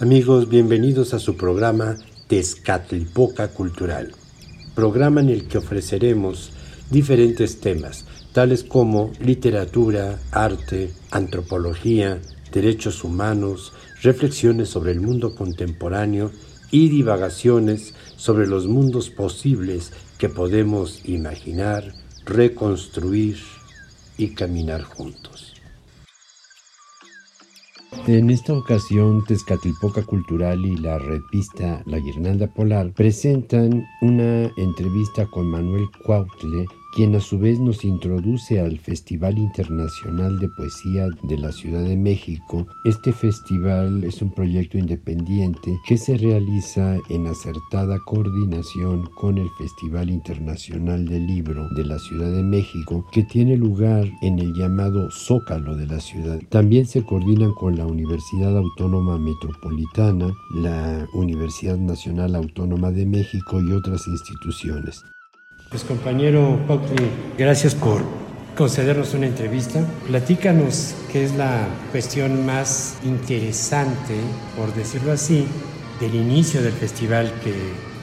Amigos, bienvenidos a su programa Tezcatlipoca Cultural, programa en el que ofreceremos diferentes temas, tales como literatura, arte, antropología, derechos humanos, reflexiones sobre el mundo contemporáneo y divagaciones sobre los mundos posibles que podemos imaginar, reconstruir y caminar juntos. En esta ocasión, Tezcatlipoca Cultural y la revista La Guirnalda Polar presentan una entrevista con Manuel Cuautle, quien a su vez nos introduce al Festival Internacional de Poesía de la Ciudad de México. Este festival es un proyecto independiente que se realiza en acertada coordinación con el Festival Internacional del Libro de la Ciudad de México, que tiene lugar en el llamado Zócalo de la ciudad. También se coordinan con la Universidad Autónoma Metropolitana, la Universidad Nacional Autónoma de México y otras instituciones. Pues compañero Pautli, gracias por concedernos una entrevista. Platícanos qué es la cuestión más interesante, por decirlo así, del inicio del festival que,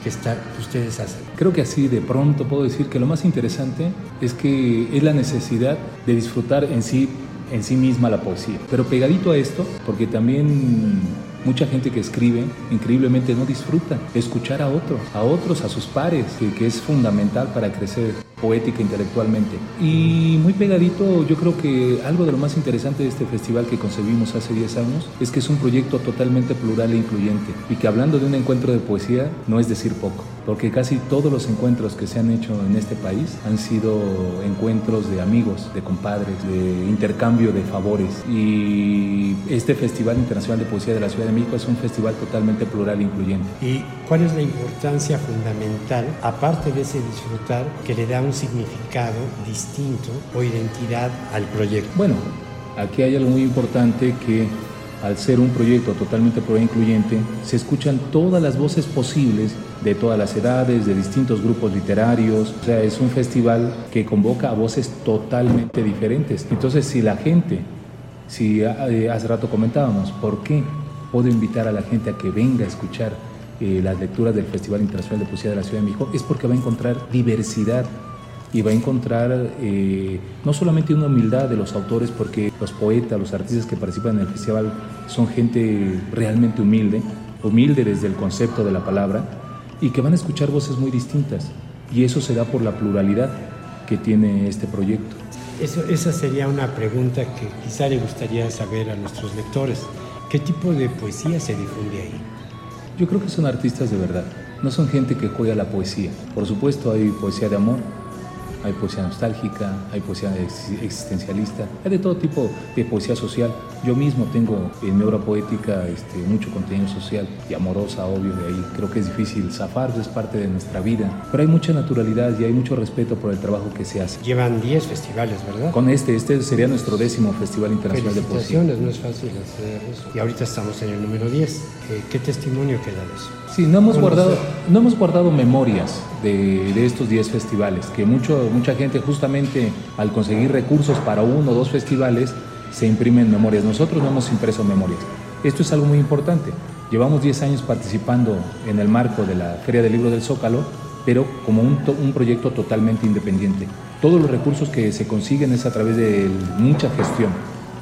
que está, ustedes hacen. Creo que así de pronto puedo decir que lo más interesante es que es la necesidad de disfrutar en sí, en sí misma la poesía. Pero pegadito a esto, porque también Mucha gente que escribe increíblemente no disfruta escuchar a otros, a otros, a sus pares, que, que es fundamental para crecer poética intelectualmente. Y muy pegadito, yo creo que algo de lo más interesante de este festival que concebimos hace 10 años es que es un proyecto totalmente plural e incluyente y que hablando de un encuentro de poesía no es decir poco, porque casi todos los encuentros que se han hecho en este país han sido encuentros de amigos, de compadres, de intercambio de favores. Y este Festival Internacional de Poesía de la Ciudad de México es un festival totalmente plural e incluyente. ¿Y cuál es la importancia fundamental, aparte de ese disfrutar, que le da un significado distinto o identidad al proyecto. Bueno, aquí hay algo muy importante que al ser un proyecto totalmente incluyente, se escuchan todas las voces posibles de todas las edades, de distintos grupos literarios. O sea, es un festival que convoca a voces totalmente diferentes. Entonces, si la gente, si eh, hace rato comentábamos, ¿por qué puedo invitar a la gente a que venga a escuchar eh, las lecturas del Festival Internacional de Poesía de la Ciudad de México? Es porque va a encontrar diversidad y va a encontrar eh, no solamente una humildad de los autores, porque los poetas, los artistas que participan en el festival son gente realmente humilde, humilde desde el concepto de la palabra, y que van a escuchar voces muy distintas. Y eso se da por la pluralidad que tiene este proyecto. Eso, esa sería una pregunta que quizá le gustaría saber a nuestros lectores. ¿Qué tipo de poesía se difunde ahí? Yo creo que son artistas de verdad, no son gente que juega la poesía. Por supuesto hay poesía de amor, hay poesía nostálgica, hay poesía existencialista, hay de todo tipo de poesía social. Yo mismo tengo en mi obra poética este, mucho contenido social y amorosa, obvio, de ahí. Creo que es difícil zafar, es parte de nuestra vida, pero hay mucha naturalidad y hay mucho respeto por el trabajo que se hace. Llevan 10 festivales, ¿verdad? Con este, este sería nuestro décimo Festival Internacional de Poesía. no es fácil hacer eso. Y ahorita estamos en el número 10. Eh, ¿Qué testimonio queda de eso? Sí, no hemos, guardado, no hemos guardado memorias de, de estos 10 festivales, que mucho, mucha gente justamente al conseguir recursos para uno o dos festivales se imprimen memorias. Nosotros no hemos impreso memorias. Esto es algo muy importante. Llevamos 10 años participando en el marco de la Feria del Libro del Zócalo, pero como un, proyecto totalmente independiente. Todos los recursos que se consiguen es a través de mucha gestión,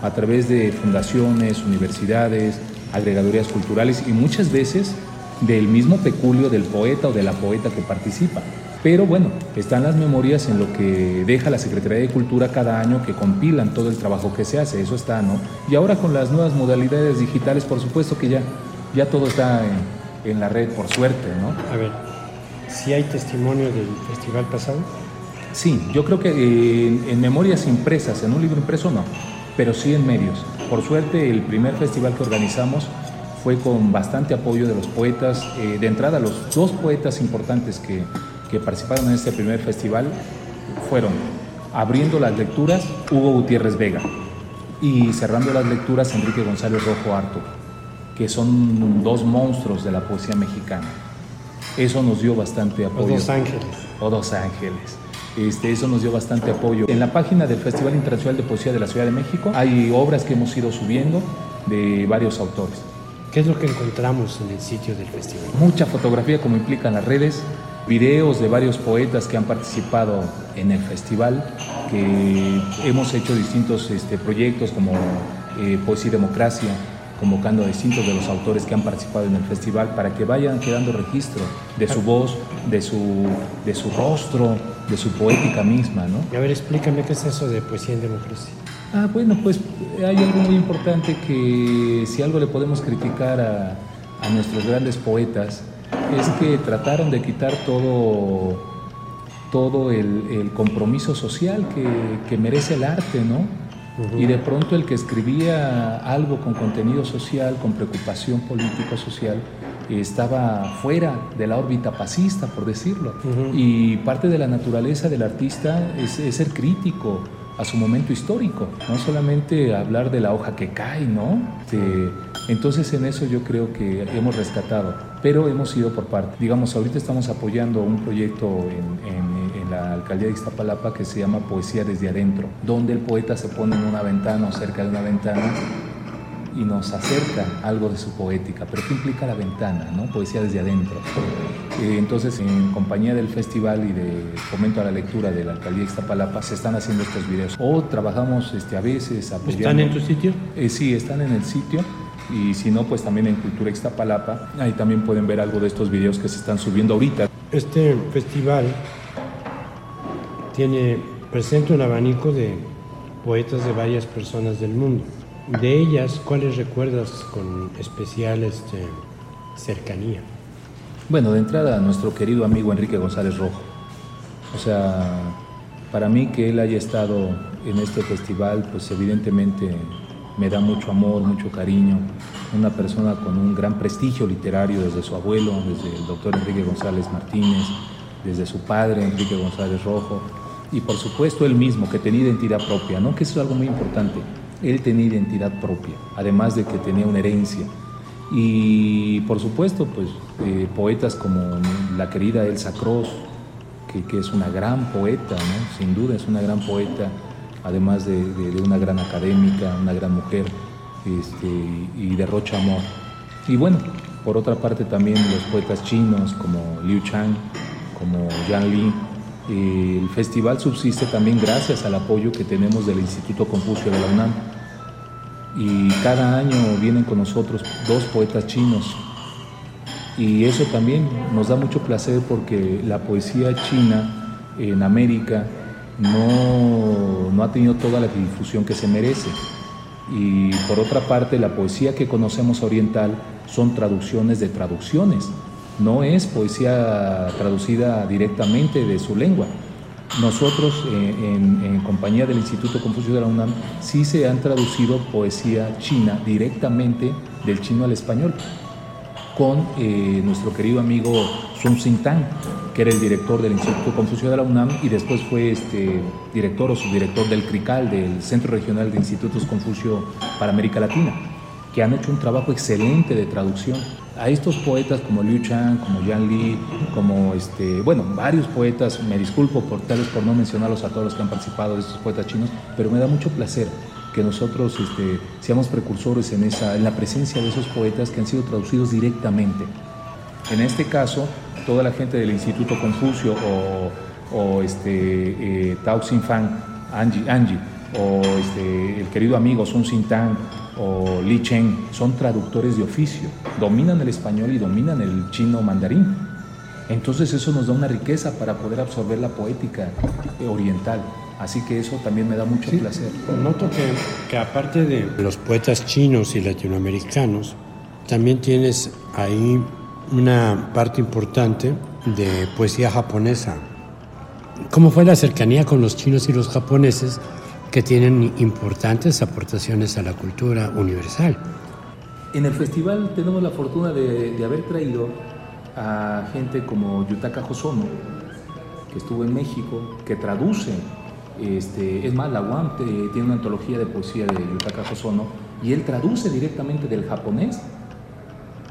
a través de fundaciones, universidades, agregadorías culturales y muchas veces del mismo peculio del poeta o de la poeta que participa. Pero bueno, están las memorias en lo que deja la Secretaría de Cultura cada año que compilan todo el trabajo que se hace, eso está, ¿no? Y ahora con las nuevas modalidades digitales, por supuesto que ya, ya todo está en, la red, por suerte, ¿no? A ver, ¿si hay testimonio del festival pasado? Sí, yo creo que en, en memorias impresas, en un libro impreso no, pero sí en medios. Por suerte, el primer festival que organizamos fue con bastante apoyo de los poetas. Eh, de entrada, los dos poetas importantes que, que, participaron en este primer festival fueron, abriendo las lecturas, Hugo Gutiérrez Vega y cerrando las lecturas, Enrique González Rojo Harto, que son dos monstruos de la poesía mexicana. Eso nos dio bastante apoyo. O dos ángeles. O dos ángeles. Este, eso nos dio bastante apoyo. En la página del Festival Internacional de Poesía de la Ciudad de México hay obras que hemos ido subiendo de varios autores ¿Qué es lo que encontramos en el sitio del festival? Mucha fotografía como implican las redes, videos de varios poetas que han participado en el festival, que hemos hecho distintos este, proyectos como eh, Poesía y Democracia, convocando a distintos de los autores que han participado en el festival para que vayan quedando registro de su voz, de su, de su rostro, de su poética misma. ¿no? A ver, explícame qué es eso de poesía en democracia. Ah, bueno, pues hay algo muy importante que si algo le podemos criticar a, a nuestros grandes poetas es que trataron de quitar todo, todo el, el compromiso social que, que, merece el arte, ¿no? Y de pronto el que escribía algo con contenido social, con preocupación político-social, estaba fuera de la órbita pasista, por decirlo. Y parte de la naturaleza del artista es, es ser crítico, a su momento histórico, no solamente hablar de la hoja que cae, ¿no? entonces en eso yo creo que hemos rescatado, pero hemos ido por parte. Digamos, ahorita estamos apoyando un proyecto en, en, la alcaldía de Iztapalapa que se llama Poesía desde adentro, donde el poeta se pone en una ventana o cerca de una ventana y nos acerca algo de su poética. Pero ¿qué implica la ventana? ¿no? Poesía desde adentro. Eh, entonces, en compañía del festival y de fomento a la lectura de la alcaldía de Iztapalapa, se están haciendo estos videos. O trabajamos este, a veces apoyando. ¿Están en tu sitio? Eh, sí, están en el sitio. Y si no, pues también en Cultura Iztapalapa. Ahí también pueden ver algo de estos videos que se están subiendo ahorita. Este festival tiene, presenta un abanico de poetas de varias personas del mundo. De ellas, ¿cuáles recuerdas con especial este, cercanía? Bueno, de entrada, nuestro querido amigo Enrique González Rojo. O sea, para mí que él haya estado en este festival, pues evidentemente me da mucho amor, mucho cariño. Una persona con un gran prestigio literario desde su abuelo, desde el doctor Enrique González Martínez, desde su padre Enrique González Rojo, y por supuesto él mismo, que tenía identidad propia, ¿no? que eso es algo muy importante él tenía identidad propia, además de que tenía una herencia. Y por supuesto, pues eh, poetas como la querida Elsa Cross, que, es una gran poeta, ¿no? sin duda es una gran poeta, además de, una gran académica, una gran mujer, este, y derrocha amor. Y bueno, por otra parte también los poetas chinos como Liu Chang, como Yan Li, el festival subsiste también gracias al apoyo que tenemos del Instituto Confucio de la UNAM. Y cada año vienen con nosotros dos poetas chinos. Y eso también nos da mucho placer porque la poesía china en América no, no ha tenido toda la difusión que se merece. Y por otra parte, la poesía que conocemos oriental son traducciones de traducciones no es poesía traducida directamente de su lengua. Nosotros, eh, en, compañía del Instituto Confucio de la UNAM, sí se han traducido poesía china directamente del chino al español, con eh, nuestro querido amigo Sun Xintang, que era el director del Instituto Confucio de la UNAM y después fue este, director o subdirector del CRICAL, del Centro Regional de Institutos Confucio para América Latina, que han hecho un trabajo excelente de traducción a estos poetas como Liu Chang, como Yan Li, como este, bueno, varios poetas, me disculpo por tales por no mencionarlos a todos los que han participado de estos poetas chinos, pero me da mucho placer que nosotros este, seamos precursores en, esa, en la presencia de esos poetas que han sido traducidos directamente. En este caso, toda la gente del Instituto Confucio o, o este, eh, Tao Fan, Angie, Angie, o este, el querido amigo Sun Sin Tang, o Li Cheng son traductores de oficio, dominan el español y dominan el chino mandarín. Entonces eso nos da una riqueza para poder absorber la poética oriental. Así que eso también me da mucho placer. Noto que, que aparte de los poetas chinos y latinoamericanos, también tienes ahí una parte importante de poesía japonesa. ¿Cómo fue la cercanía con los chinos y los japoneses que tienen importantes aportaciones a la cultura universal. En el festival tenemos la fortuna de, haber traído a gente como Yutaka Hosono, que estuvo en México, que traduce, este, es más, la UAM tiene una antología de poesía de Yutaka Hosono, y él traduce directamente del japonés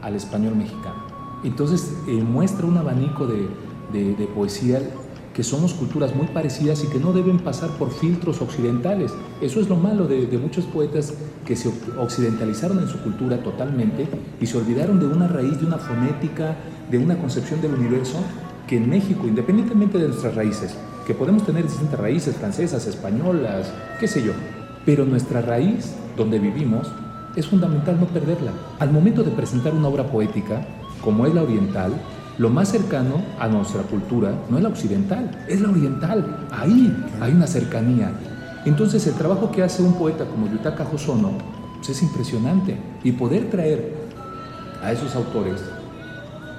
al español mexicano. Entonces eh, muestra un abanico de, poesía que somos culturas muy parecidas y que no deben pasar por filtros occidentales. Eso es lo malo de, muchos poetas que se occidentalizaron en su cultura totalmente y se olvidaron de una raíz, de una fonética, de una concepción del universo que en México, independientemente de nuestras raíces, que podemos tener distintas raíces, francesas, españolas, qué sé yo, pero nuestra raíz, donde vivimos, es fundamental no perderla. Al momento de presentar una obra poética, como es la oriental, lo más cercano a nuestra cultura no es la occidental, es la oriental. Ahí hay una cercanía. Entonces el trabajo que hace un poeta como Yutaka Hosono pues, es impresionante. Y poder traer a esos autores,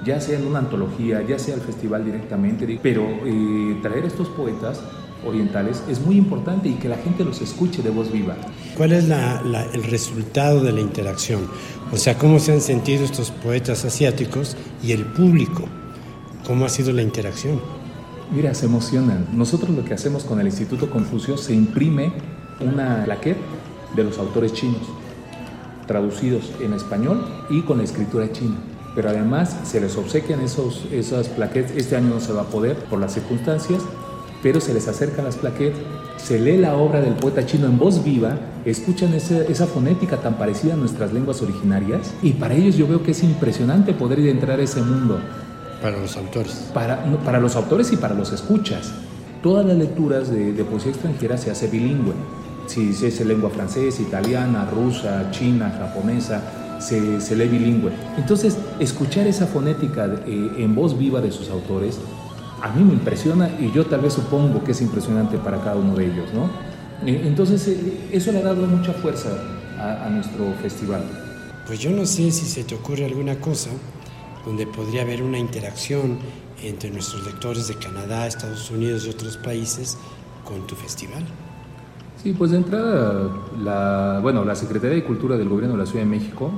ya sea en una antología, ya sea al festival directamente, pero eh, traer a estos poetas orientales es muy importante y que la gente los escuche de voz viva. ¿Cuál es el resultado de la interacción? O sea, ¿cómo se han sentido estos poetas asiáticos y el público? ¿Cómo ha sido la interacción? Mira, se emocionan. Nosotros lo que hacemos con el Instituto Confucio se imprime una plaqueta de los autores chinos, traducidos en español y con la escritura china pero además se les obsequian esos, esas plaquetas. Este año no se va a poder por las circunstancias, pero se les acercan las plaquetas, se lee la obra del poeta chino en voz viva, escuchan esa, fonética tan parecida a nuestras lenguas originarias y para ellos yo veo que es impresionante poder entrar a ese mundo. Para los autores. Para, para los autores y para los escuchas. Todas las lecturas de, poesía extranjera se hace bilingüe. Si, es lengua francesa, italiana, rusa, china, japonesa, se, se, lee bilingüe. Entonces, escuchar esa fonética eh, en voz viva de sus autores a mí me impresiona y yo tal vez supongo que es impresionante para cada uno de ellos, ¿no? Eh, entonces, eh, eso le ha dado mucha fuerza a, nuestro festival. Pues yo no sé si se te ocurre alguna cosa donde podría haber una interacción entre nuestros lectores de Canadá, Estados Unidos y otros países con tu festival. Sí, pues de entrada, la, bueno, la Secretaría de Cultura del Gobierno de la Ciudad de México,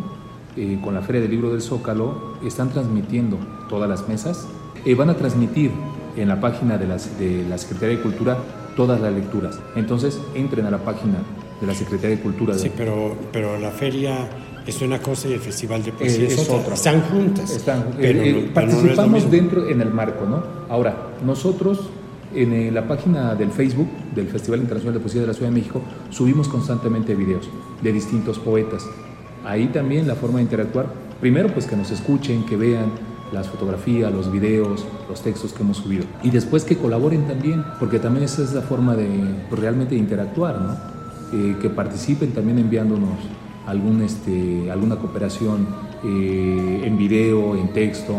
eh, con la Feria del Libro del Zócalo, están transmitiendo todas las mesas y van a transmitir en la página de, de la Secretaría de Cultura todas las lecturas. Entonces, entren a la página de la Secretaría de Cultura. Sí, pero, pero la feria es una cosa y el Festival de Poesía es, otra. Están juntas. Están, pero, eh, participamos dentro en el marco, ¿no? Ahora, nosotros en eh, la página del Facebook del Festival Internacional de Poesía de la Ciudad de México subimos constantemente videos de distintos poetas. Ahí también la forma de interactuar, primero pues que nos escuchen, que vean, las fotografías, los videos, los textos que hemos subido. Y después que colaboren también, porque también esa es la forma de pues, realmente interactuar, ¿no? Eh, que participen también enviándonos algún, este, alguna cooperación eh, en video, en texto,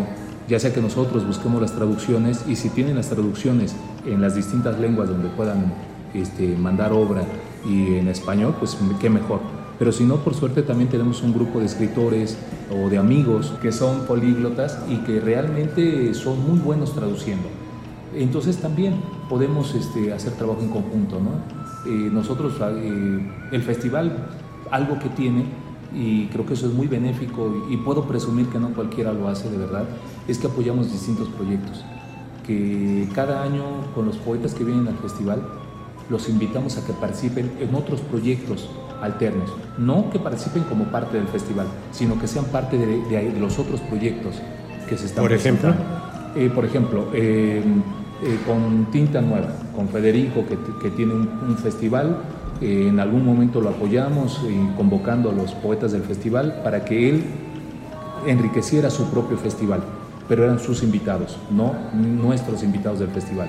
ya sea que nosotros busquemos las traducciones y si tienen las traducciones en las distintas lenguas donde puedan este, mandar obra y en español, pues qué mejor pero si no, por suerte también tenemos un grupo de escritores o de amigos que son políglotas y que realmente son muy buenos traduciendo. Entonces también podemos este, hacer trabajo en conjunto. Eh, nosotros, eh, el festival, algo que tiene, y creo que eso es muy benéfico y puedo presumir que no cualquiera lo hace de verdad, es que apoyamos distintos proyectos. Que cada año con los poetas que vienen al festival los invitamos a que participen en otros proyectos alternos. No que participen como parte del festival, sino que sean parte de, los otros proyectos que se están Por ejemplo. Eh, por ejemplo, eh, eh, con Tinta Nueva, con Federico, que, tiene un, festival, en algún momento lo apoyamos convocando a los poetas del festival para que él enriqueciera su propio festival, pero eran sus invitados, no nuestros invitados del festival.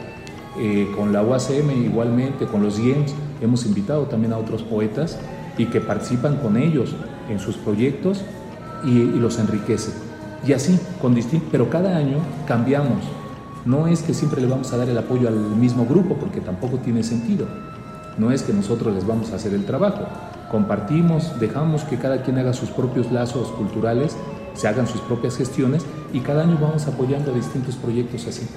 con la UACM igualmente, con los IEMS, hemos invitado también a otros poetas y que participan con ellos en sus proyectos y, los enriquece. Y así, con pero cada año cambiamos. No es que siempre le vamos a dar el apoyo al mismo grupo, porque tampoco tiene sentido. No es que nosotros les vamos a hacer el trabajo. Compartimos, dejamos que cada quien haga sus propios lazos culturales, se hagan sus propias gestiones y cada año vamos apoyando distintos proyectos así,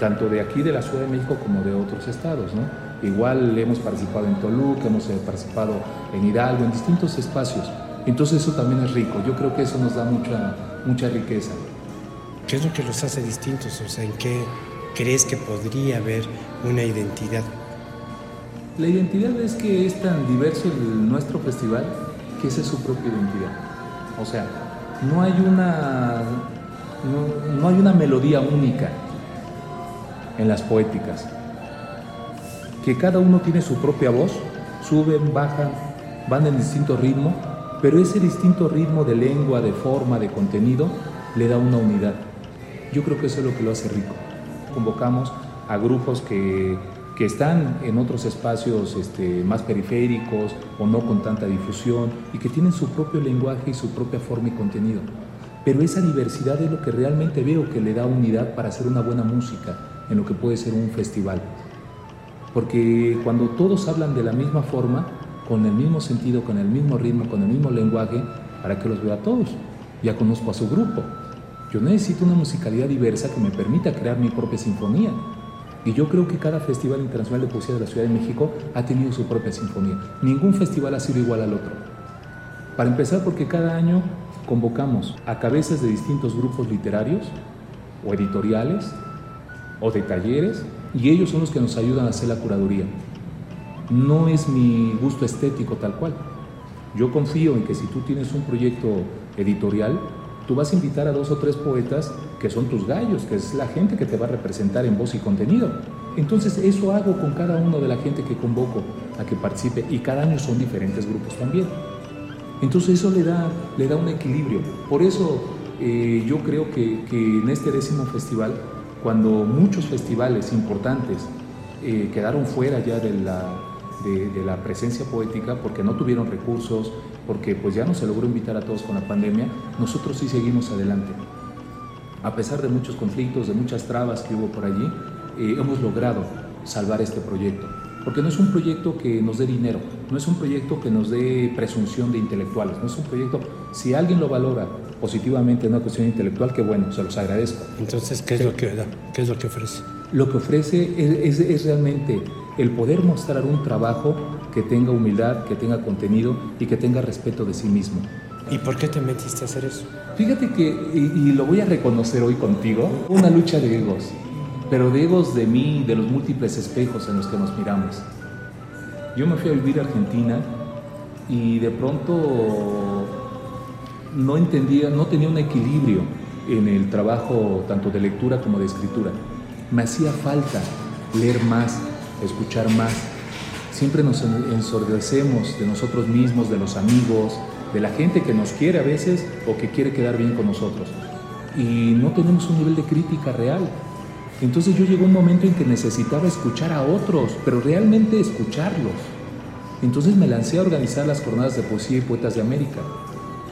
tanto de aquí de la Ciudad de México como de otros estados. ¿no? Igual hemos participado en Toluca, hemos eh, participado en Hidalgo, en distintos espacios. Entonces eso también es rico. Yo creo que eso nos da mucha, mucha riqueza. ¿Qué es lo que los hace distintos? O sea, ¿en qué crees que podría haber una identidad? La identidad es que es tan diverso el, nuestro festival que esa es su propia identidad. O sea, no hay una, no hay una melodía única en las poéticas, que cada uno tiene su propia voz, suben, bajan, van en distinto ritmo, pero ese distinto ritmo de lengua, de forma, de contenido, le da una unidad. Yo creo que eso es lo que lo hace rico. Convocamos a grupos que, que están en otros espacios este, más periféricos o no con tanta difusión y que tienen su propio lenguaje y su propia forma y contenido. Pero esa diversidad es lo que realmente veo que le da unidad para hacer una buena música en lo que puede ser un festival. Porque cuando todos hablan de la misma forma, con el mismo sentido, con el mismo ritmo, con el mismo lenguaje, ¿para que los vea a todos? Ya conozco a su grupo. Yo necesito una musicalidad diversa que me permita crear mi propia sinfonía. Y yo creo que cada Festival Internacional de Poesía de la Ciudad de México ha tenido su propia sinfonía. Ningún festival ha sido igual al otro. Para empezar, porque cada año convocamos a cabezas de distintos grupos literarios o editoriales o de talleres y ellos son los que nos ayudan a hacer la curaduría. No es mi gusto estético tal cual. Yo confío en que si tú tienes un proyecto editorial, tú vas a invitar a dos o tres poetas que son tus gallos, que es la gente que te va a representar en voz y contenido. Entonces eso hago con cada uno de la gente que convoco a que participe y cada año son diferentes grupos también. Entonces eso le da, le da un equilibrio. Por eso eh, yo creo que, que en este décimo festival cuando muchos festivales importantes eh, quedaron fuera ya de la, de, la, presencia poética porque no tuvieron recursos, porque pues ya no se logró invitar a todos con la pandemia, nosotros sí seguimos adelante. A pesar de muchos conflictos, de muchas trabas que hubo por allí, eh, hemos logrado salvar este proyecto. Porque no es un proyecto que nos dé dinero, no es un proyecto que nos dé presunción de intelectuales, no es un proyecto, si alguien lo valora positivamente en una cuestión intelectual, que bueno, se los agradezco. Entonces, ¿qué es, lo, que, ¿qué es lo que ofrece? Lo que ofrece es, es, realmente el poder mostrar un trabajo que tenga humildad, que tenga contenido y que tenga respeto de sí mismo. ¿Y por qué te metiste a hacer eso? Fíjate que, y, y, lo voy a reconocer hoy contigo, una lucha de egos, pero de egos de mí, de los múltiples espejos en los que nos miramos. Yo me fui a vivir a Argentina y de pronto no entendía, no tenía un equilibrio en el trabajo tanto de lectura como de escritura. Me hacía falta leer más, escuchar más. Siempre nos ensordecemos de nosotros mismos, de los amigos, de la gente que nos quiere a veces o que quiere quedar bien con nosotros. Y no tenemos un nivel de crítica real. Entonces yo llegó un momento en que necesitaba escuchar a otros, pero realmente escucharlos. Entonces me lancé a organizar las jornadas de poesía y poetas de América.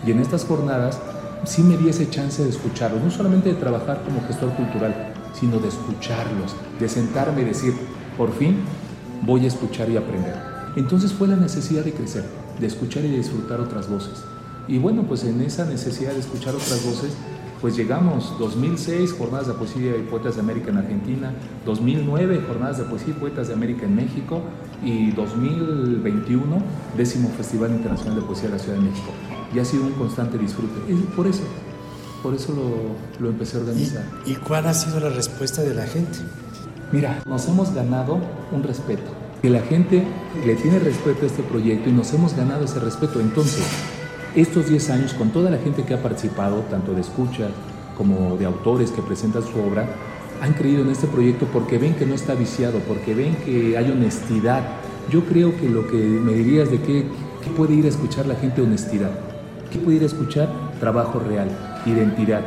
Y en estas jornadas sí me di ese chance de escucharlos, no solamente de trabajar como gestor cultural, sino de escucharlos, de sentarme y decir, por fin voy a escuchar y aprender. Entonces fue la necesidad de crecer, de escuchar y disfrutar otras voces. Y bueno, pues en esa necesidad de escuchar otras voces, pues llegamos 2006, Jornadas de Poesía y Poetas de América en Argentina, 2009, Jornadas de Poesía y Poetas de América en México y 2021, décimo Festival Internacional de Poesía de la Ciudad de México y ha sido un constante disfrute. Y por eso, por eso lo, lo empecé a organizar. ¿Y, cuál ha sido la respuesta de la gente? Mira, nos hemos ganado un respeto. Que la gente le tiene respeto a este proyecto y nos hemos ganado ese respeto. Entonces, estos 10 años, con toda la gente que ha participado, tanto de escucha como de autores que presentan su obra, han creído en este proyecto porque ven que no está viciado, porque ven que hay honestidad. Yo creo que lo que me dirías de qué, puede ir a escuchar la gente honestidad. ¿Qué puede ir a escuchar? Trabajo real, identidad,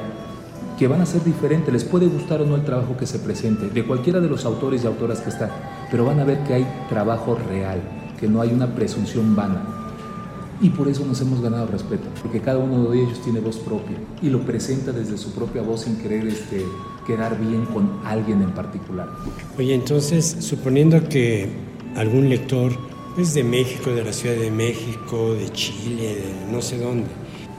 que van a ser diferentes, les puede gustar o no el trabajo que se presente, de cualquiera de los autores y autoras que están, pero van a ver que hay trabajo real, que no hay una presunción vana. Y por eso nos hemos ganado respeto, porque cada uno de ellos tiene voz propia y lo presenta desde su propia voz sin querer este, quedar bien con alguien en particular. Oye, entonces, suponiendo que algún lector es de México, de la Ciudad de México, de Chile, de no sé dónde,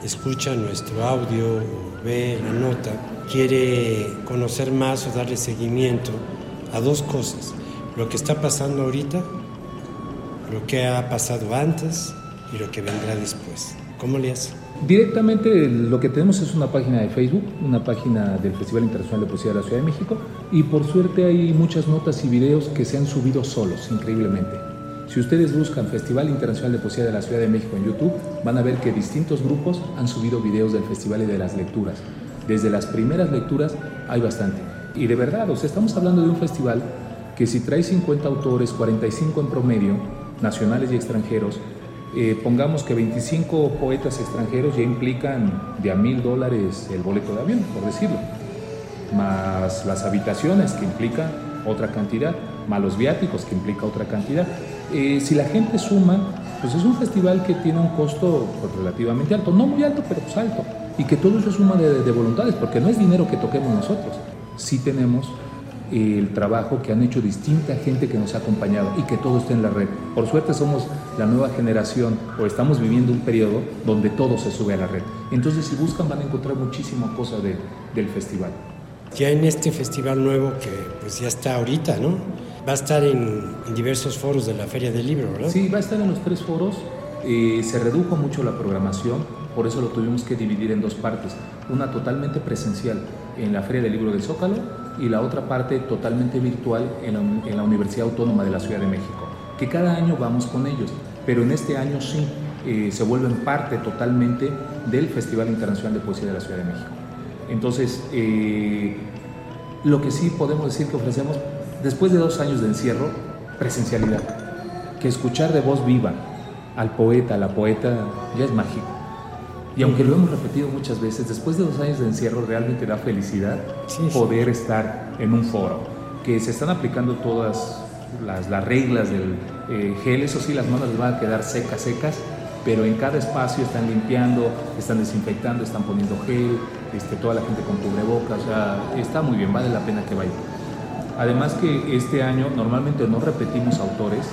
escucha nuestro audio o ve la nota, quiere conocer más o darle seguimiento a dos cosas, lo que está pasando ahorita, lo que ha pasado antes y lo que vendrá después. ¿Cómo le hace? Directamente lo que tenemos es una página de Facebook, una página del Festival Internacional de Poesía de la Ciudad de México y por suerte hay muchas notas y videos que se han subido solos, increíblemente. Si ustedes buscan Festival Internacional de Poesía de la Ciudad de México en YouTube, van a ver que distintos grupos han subido videos del festival y de las lecturas. Desde las primeras lecturas hay bastante. Y de verdad, o sea, estamos hablando de un festival que si trae 50 autores, 45 en promedio, nacionales y extranjeros, eh, pongamos que 25 poetas extranjeros ya implican de a mil dólares el boleto de avión, por decirlo, más las habitaciones que implican otra cantidad, más los viáticos que implica otra cantidad. Eh, si la gente suma, pues es un festival que tiene un costo pues, relativamente alto, no muy alto, pero pues alto, y que todo eso suma de, de voluntades, porque no es dinero que toquemos nosotros, sí tenemos el trabajo que han hecho distinta gente que nos ha acompañado y que todo esté en la red. Por suerte somos la nueva generación o estamos viviendo un periodo donde todo se sube a la red. Entonces si buscan van a encontrar muchísima cosa de, del festival. Ya en este festival nuevo que pues ya está ahorita, ¿no? Va a estar en, diversos foros de la Feria del Libro, ¿verdad? Sí, va a estar en los tres foros. Eh, se redujo mucho la programación, por eso lo tuvimos que dividir en dos partes. Una totalmente presencial en la Feria del Libro del Zócalo y la otra parte totalmente virtual en la, Universidad Autónoma de la Ciudad de México, que cada año vamos con ellos, pero en este año sí eh, se vuelven parte totalmente del Festival Internacional de Poesía de la Ciudad de México. Entonces, eh, lo que sí podemos decir que ofrecemos, después de dos años de encierro, presencialidad, que escuchar de voz viva al poeta, a la poeta, ya es mágico. Y aunque lo hemos repetido muchas veces, después de dos años de encierro realmente da felicidad poder estar en un foro, que se están aplicando todas las, las reglas del eh, gel, eso sí, las manos les van a quedar secas, secas, pero en cada espacio están limpiando, están desinfectando, están poniendo gel, este, toda la gente con cubrebocas, o sea, está muy bien, vale la pena que vayan. Además que este año normalmente no repetimos autores,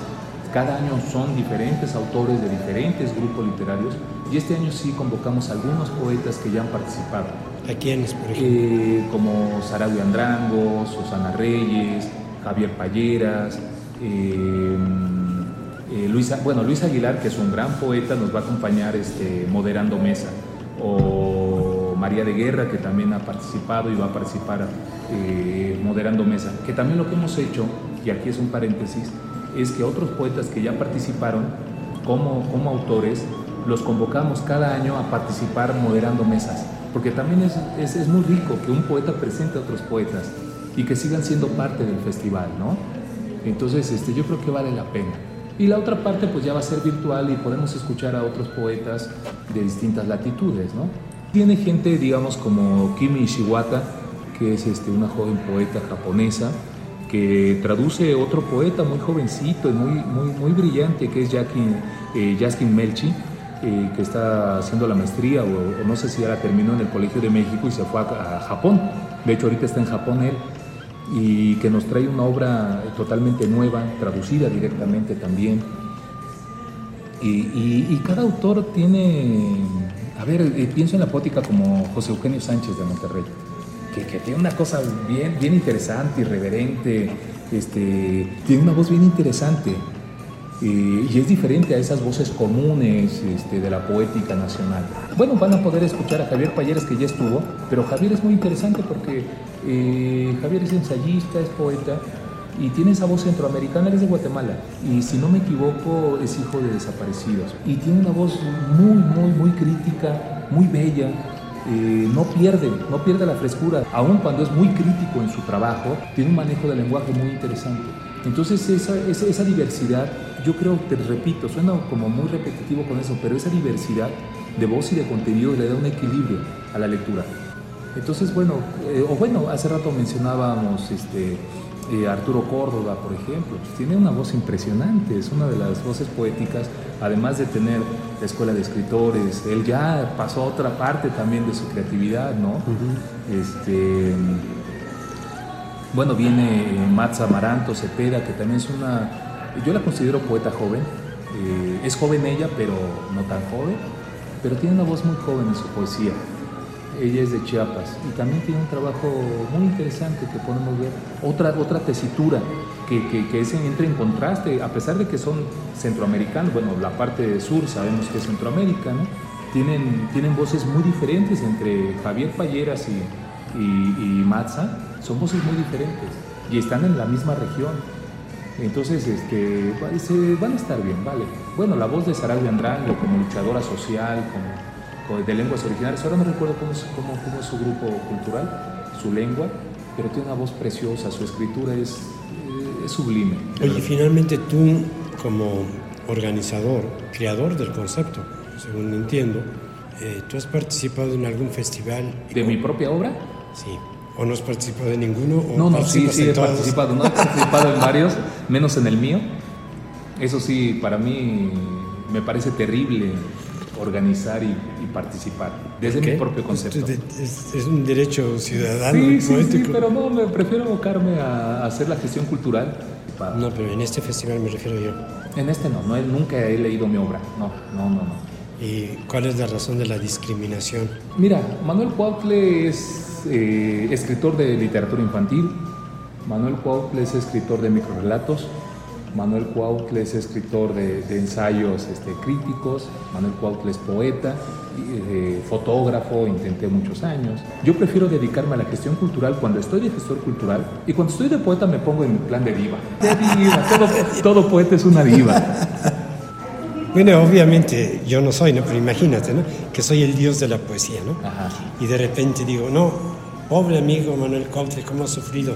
cada año son diferentes autores de diferentes grupos literarios y este año sí convocamos a algunos poetas que ya han participado. ¿A quiénes, por ejemplo? Eh, como Sarabia Andrango, Susana Reyes, Javier Palleras, eh, eh, Luis, bueno, Luis Aguilar, que es un gran poeta, nos va a acompañar este, moderando mesa. O María de Guerra, que también ha participado y va a participar moderando mesa. Que también lo que hemos hecho, y aquí es un paréntesis, es que otros poetas que ya participaron como, como autores, los convocamos cada año a participar moderando mesas, porque también es, es, muy rico que un poeta presente a otros poetas y que sigan siendo parte del festival, ¿no? Entonces, este, yo creo que vale la pena. Y la otra parte pues ya va a ser virtual y podemos escuchar a otros poetas de distintas latitudes, ¿no? Tiene gente, digamos, como Kimi Ishiwata, que es este, una joven poeta japonesa, que traduce otro poeta muy jovencito y muy, muy, muy brillante, que es Jackie, eh, Jaskin Melchi, eh, que está haciendo la maestría, o, no sé si ya la terminó en el Colegio de México y se fue a, Japón. De hecho, ahorita está en Japón él, y que nos trae una obra totalmente nueva, traducida directamente también. Y, y, cada autor tiene, a ver, eh, pienso en la poética como José Eugenio Sánchez de Monterrey que, tiene una cosa bien, bien interesante, irreverente, este, tiene una voz bien interesante eh, y es diferente a esas voces comunes este, de la poética nacional. Bueno, van a poder escuchar a Javier Payeres que ya estuvo, pero Javier es muy interesante porque eh, Javier es ensayista, es poeta y tiene esa voz centroamericana, él es de Guatemala y si no me equivoco es hijo de desaparecidos y tiene una voz muy, muy, muy crítica, muy bella, eh, no pierde, no pierde la frescura, aun cuando es muy crítico en su trabajo, tiene un manejo del lenguaje muy interesante. Entonces esa, esa, diversidad, yo creo, te repito, suena como muy repetitivo con eso, pero esa diversidad de voz y de contenido le da un equilibrio a la lectura. Entonces, bueno, eh, o bueno, hace rato mencionábamos este, eh, Arturo Córdoba, por ejemplo, pues tiene una voz impresionante, es una de las voces poéticas, además de tener la escuela de escritores, él ya pasó a otra parte también de su creatividad, ¿no? este, bueno, viene Matza Amaranto Cepeda, que también es una, yo la considero poeta joven, eh, es joven ella, pero no tan joven, pero tiene una voz muy joven en su poesía ella es de Chiapas y también tiene un trabajo muy interesante que podemos ver, otra, otra tesitura que, que, que entra en contraste, a pesar de que son centroamericanos, bueno, la parte sur sabemos que es Centroamérica, ¿no? Tienen, tienen voces muy diferentes entre Javier Palleras y, y, Matza, son voces muy diferentes y están en la misma región. Entonces, este, van a estar bien, ¿vale? Bueno, la voz de Sarabia Andrango como luchadora social, como de lenguas originales. Ahora no recuerdo cómo es, cómo, cómo es su grupo cultural, su lengua, pero tiene una voz preciosa, su escritura es, eh, es sublime. Oye, finalmente tú como organizador, creador del concepto, según entiendo, eh, ¿tú has participado en algún festival? ¿De mi propia obra? Sí. ¿O no has participado en ninguno? O no, no, sí, sí he participado. No he participado en varios, menos en el mío. Eso sí, para mí me parece terrible organizar y, participar, desde mi propio concepto. Es, un derecho ciudadano. Sí, sí, sí, pero no, me prefiero abocarme a, hacer la gestión cultural. No, pero en este festival me refiero yo. En este no, no nunca he leído mi obra, no, no, no, no. ¿Y cuál es la razón de la discriminación? Mira, Manuel Cuautle es eh, escritor de literatura infantil, Manuel Cuautle es escritor de microrelatos, Manuel Cuautle es escritor de, ensayos este, críticos, Manuel Cuautle es poeta, eh, fotógrafo, intenté muchos años. Yo prefiero dedicarme a la gestión cultural cuando estoy de gestor cultural y cuando estoy de poeta me pongo en plan de diva. De diva, todo, poeta es una diva. Bueno, obviamente yo no soy, ¿no? pero imagínate, ¿no? Que soy el dios de la poesía, ¿no? Y de repente digo, no, pobre amigo Manuel Cuautle, ¿cómo ha sufrido?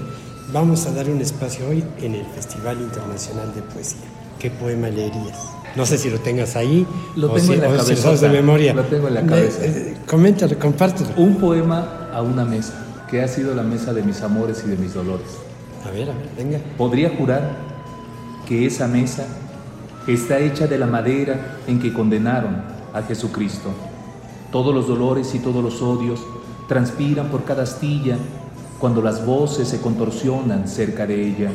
Vamos a dar un espacio hoy en el Festival Internacional de Poesía. ¿Qué poema leerías? No sé si lo tengas ahí lo tengo en la cabeza, de memoria. Lo tengo en la cabeza. Eh, coméntalo, compártelo. Un poema a una mesa, que ha sido la mesa de mis amores y de mis dolores. A ver, a ver, venga. Podría jurar que esa mesa está hecha de la madera en que condenaron a Jesucristo. Todos los dolores y todos los odios transpiran por cada astilla cuando las voces se contorsionan cerca de ella,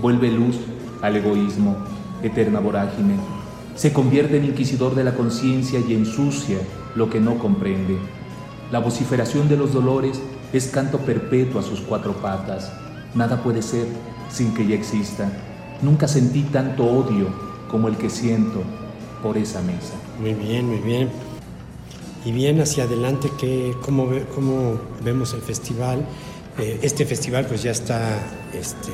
vuelve luz al egoísmo, eterna vorágine. Se convierte en inquisidor de la conciencia y ensucia lo que no comprende. La vociferación de los dolores es canto perpetuo a sus cuatro patas. Nada puede ser sin que ella exista. Nunca sentí tanto odio como el que siento por esa mesa. Muy bien, muy bien. Y bien hacia adelante, que, ¿cómo, ¿cómo vemos el festival? Eh, este festival pues ya está este,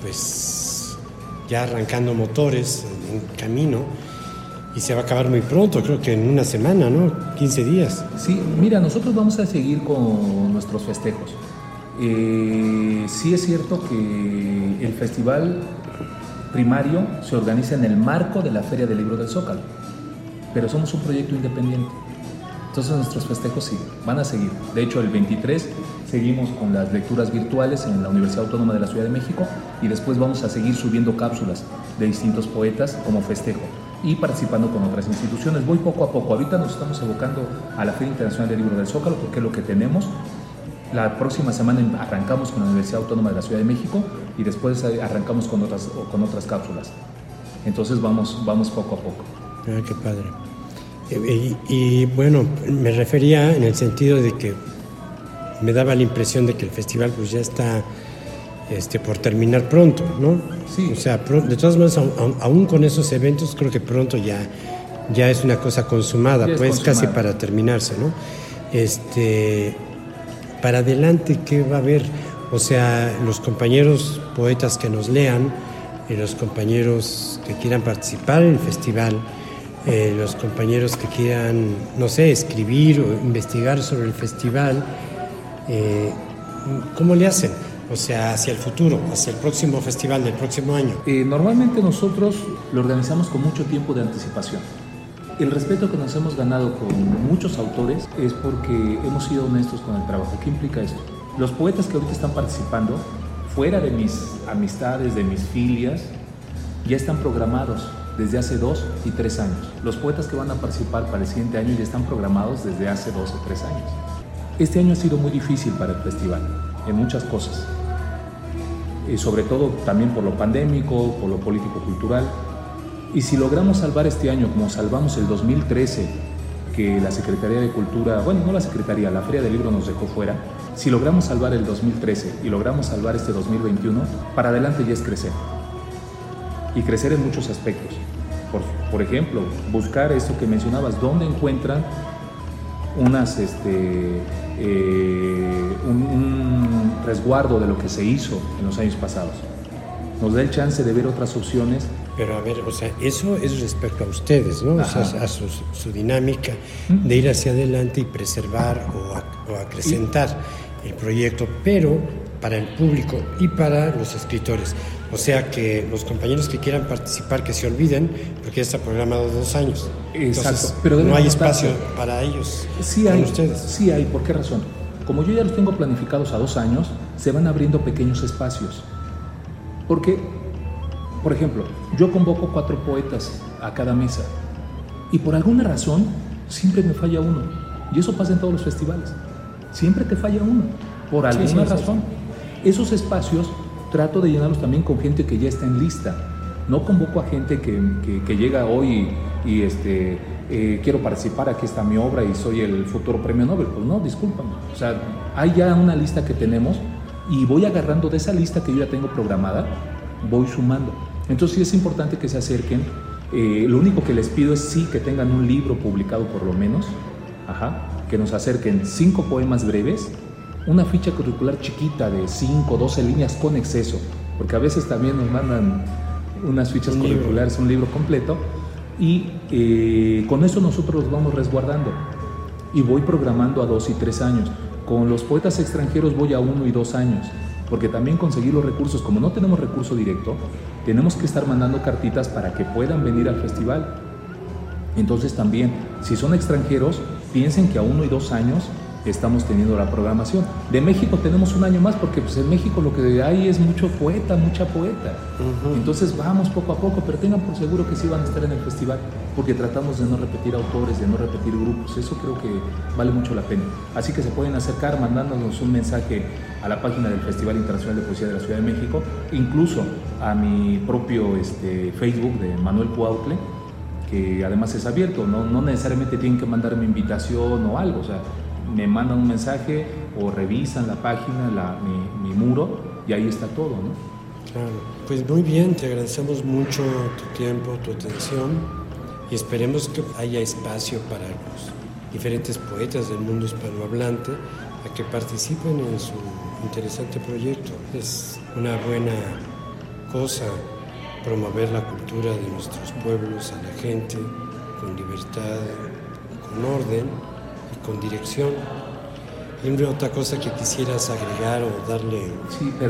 pues ya arrancando motores en camino y se va a acabar muy pronto, creo que en una semana, ¿no? 15 días. Sí, mira, nosotros vamos a seguir con nuestros festejos. Eh, sí es cierto que el festival primario se organiza en el marco de la Feria del Libro del Zócalo, pero somos un proyecto independiente. Entonces nuestros festejos sí, van a seguir. De hecho, el 23 seguimos con las lecturas virtuales en la Universidad Autónoma de la Ciudad de México y después vamos a seguir subiendo cápsulas de distintos poetas como festejo y participando con otras instituciones. Voy poco a poco. Ahorita nos estamos evocando a la Feria Internacional del Libro del Zócalo porque es lo que tenemos. La próxima semana arrancamos con la Universidad Autónoma de la Ciudad de México y después arrancamos con otras, con otras cápsulas. Entonces vamos, vamos poco a poco. Ah, qué padre. Eh, y, bueno, me refería en el sentido de que me daba la impresión de que el festival pues ya está este, por terminar pronto, ¿no? Sí. O sea, de todas maneras, aún, con esos eventos, creo que pronto ya, ya es una cosa consumada, pues casi para terminarse, ¿no? Este, para adelante, ¿qué va a haber? O sea, los compañeros poetas que nos lean, y los compañeros que quieran participar en el festival, eh, los compañeros que quieran, no sé, escribir o investigar sobre el festival, eh, ¿cómo le hacen? O sea, hacia el futuro, hacia el próximo festival del próximo año. Eh, normalmente nosotros lo organizamos con mucho tiempo de anticipación. El respeto que nos hemos ganado con muchos autores es porque hemos sido honestos con el trabajo. ¿Qué implica esto? Los poetas que ahorita están participando, fuera de mis amistades, de mis filias, ya están programados desde hace dos y tres años. Los poetas que van a participar para el siguiente año ya están programados desde hace dos o tres años. Este año ha sido muy difícil para el festival, en muchas cosas. Y sobre todo también por lo pandémico, por lo político-cultural. Y si logramos salvar este año como salvamos el 2013, que la Secretaría de Cultura, bueno, no la Secretaría, la Feria del Libro nos dejó fuera, si logramos salvar el 2013 y logramos salvar este 2021, para adelante ya es crecer. Y crecer en muchos aspectos. Por, por ejemplo, buscar eso que mencionabas, dónde encuentran unas este, eh, un, resguardo de lo que se hizo en los años pasados. Nos da el chance de ver otras opciones. Pero a ver, o sea, eso es respecto a ustedes, ¿no? O sea, a su, dinámica de ir hacia adelante y preservar o, acrecentar el proyecto. Pero para el público y para los escritores. O sea que los compañeros que quieran participar que se olviden, porque ya está programado dos años. Exacto, pero no hay espacio para ellos. Sí hay, ustedes. Sí hay, ¿por qué razón? Como yo ya los tengo planificados a dos años, se van abriendo pequeños espacios. Porque, por ejemplo, yo convoco cuatro poetas a cada mesa y por alguna razón siempre me falla uno. Y eso pasa en todos los festivales. Siempre te falla uno, por alguna razón. Esos espacios trato de llenarlos también con gente que ya está en lista. No convoco a gente que, que, llega hoy y, este, eh, quiero participar, aquí está mi obra y soy el futuro premio Nobel. Pues no, discúlpame. O sea, hay ya una lista que tenemos y voy agarrando de esa lista que yo ya tengo programada, voy sumando. Entonces sí es importante que se acerquen. Eh, lo único que les pido es sí que tengan un libro publicado por lo menos, Ajá, que nos acerquen cinco poemas breves una ficha curricular chiquita de 5 o 12 líneas con exceso, porque a veces también nos mandan unas fichas curriculares, un libro completo, y eh, con eso nosotros los vamos resguardando. Y voy programando a dos y tres años. Con los poetas extranjeros voy a uno y dos años, porque también conseguir los recursos, como no tenemos recurso directo, tenemos que estar mandando cartitas para que puedan venir al festival. Entonces también, si son extranjeros, piensen que a uno y dos años estamos teniendo la programación. De México tenemos un año más porque pues, en México lo que hay es mucho poeta, mucha poeta. Entonces vamos poco a poco, pero tengan por seguro que sí van a estar en el festival porque tratamos de no repetir autores, de no repetir grupos. Eso creo que vale mucho la pena. Así que se pueden acercar mandándonos un mensaje a la página del Festival Internacional de Poesía de la Ciudad de México, incluso a mi propio este, Facebook de Manuel Cuautle que además es abierto, no, no necesariamente tienen que mandarme invitación o algo, o sea, me mandan un mensaje o revisan la página, la, mi, muro y ahí está todo, ¿no? Claro, pues muy bien, te agradecemos mucho tu tiempo, tu atención y esperemos que haya espacio para los diferentes poetas del mundo hispanohablante a que participen en su interesante proyecto. Es una buena cosa promover la cultura de nuestros pueblos a la gente con libertad, con orden con dirección. ¿Y otra cosa que quisieras agregar o darle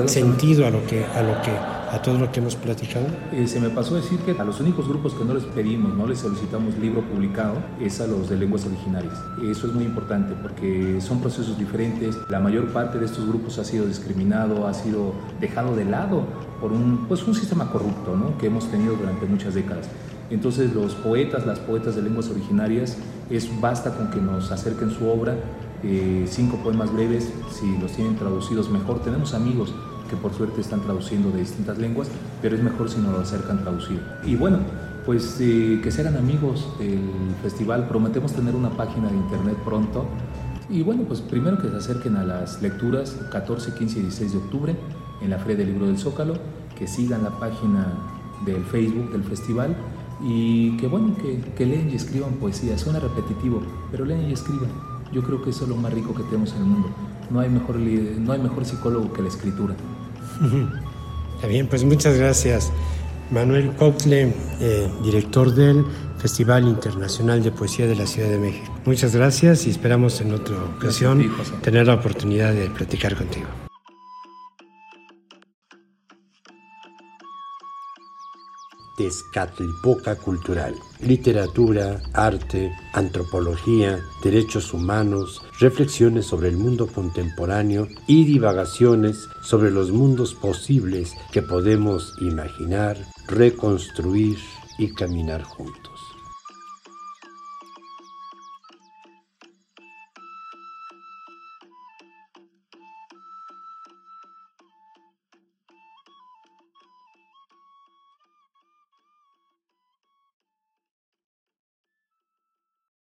sentido a lo que a lo que a todo lo que hemos platicado? Eh, se me pasó decir que a los únicos grupos que no les pedimos, no les solicitamos libro publicado, es a los de lenguas originarias. Eso es muy importante porque son procesos diferentes. La mayor parte de estos grupos ha sido discriminado, ha sido dejado de lado por un, pues un sistema corrupto ¿no? que hemos tenido durante muchas décadas. Entonces los poetas, las poetas de lenguas originarias, es basta con que nos acerquen su obra, eh, cinco poemas breves, si los tienen traducidos mejor. Tenemos amigos que por suerte están traduciendo de distintas lenguas, pero es mejor si nos lo acercan traducido. Y bueno, pues eh, que sean amigos del festival, prometemos tener una página de internet pronto. Y bueno, pues primero que se acerquen a las lecturas 14, 15 y 16 de octubre en la Feria del Libro del Zócalo, que sigan la página del Facebook del festival y que bueno, que, que lean y escriban poesía. Suena repetitivo, pero lean y escriban. Yo creo que eso es lo más rico que tenemos en el mundo. No hay mejor, no hay mejor psicólogo que la escritura. Está bien, pues muchas gracias. Manuel Coutle, eh, director del Festival Internacional de Poesía de la Ciudad de México. Muchas gracias y esperamos en otra ocasión tener la oportunidad de platicar contigo. Tezcatlipoca Cultural. Literatura, arte, antropología, derechos humanos, reflexiones sobre el mundo contemporáneo y divagaciones sobre los mundos posibles que podemos imaginar, reconstruir y caminar juntos.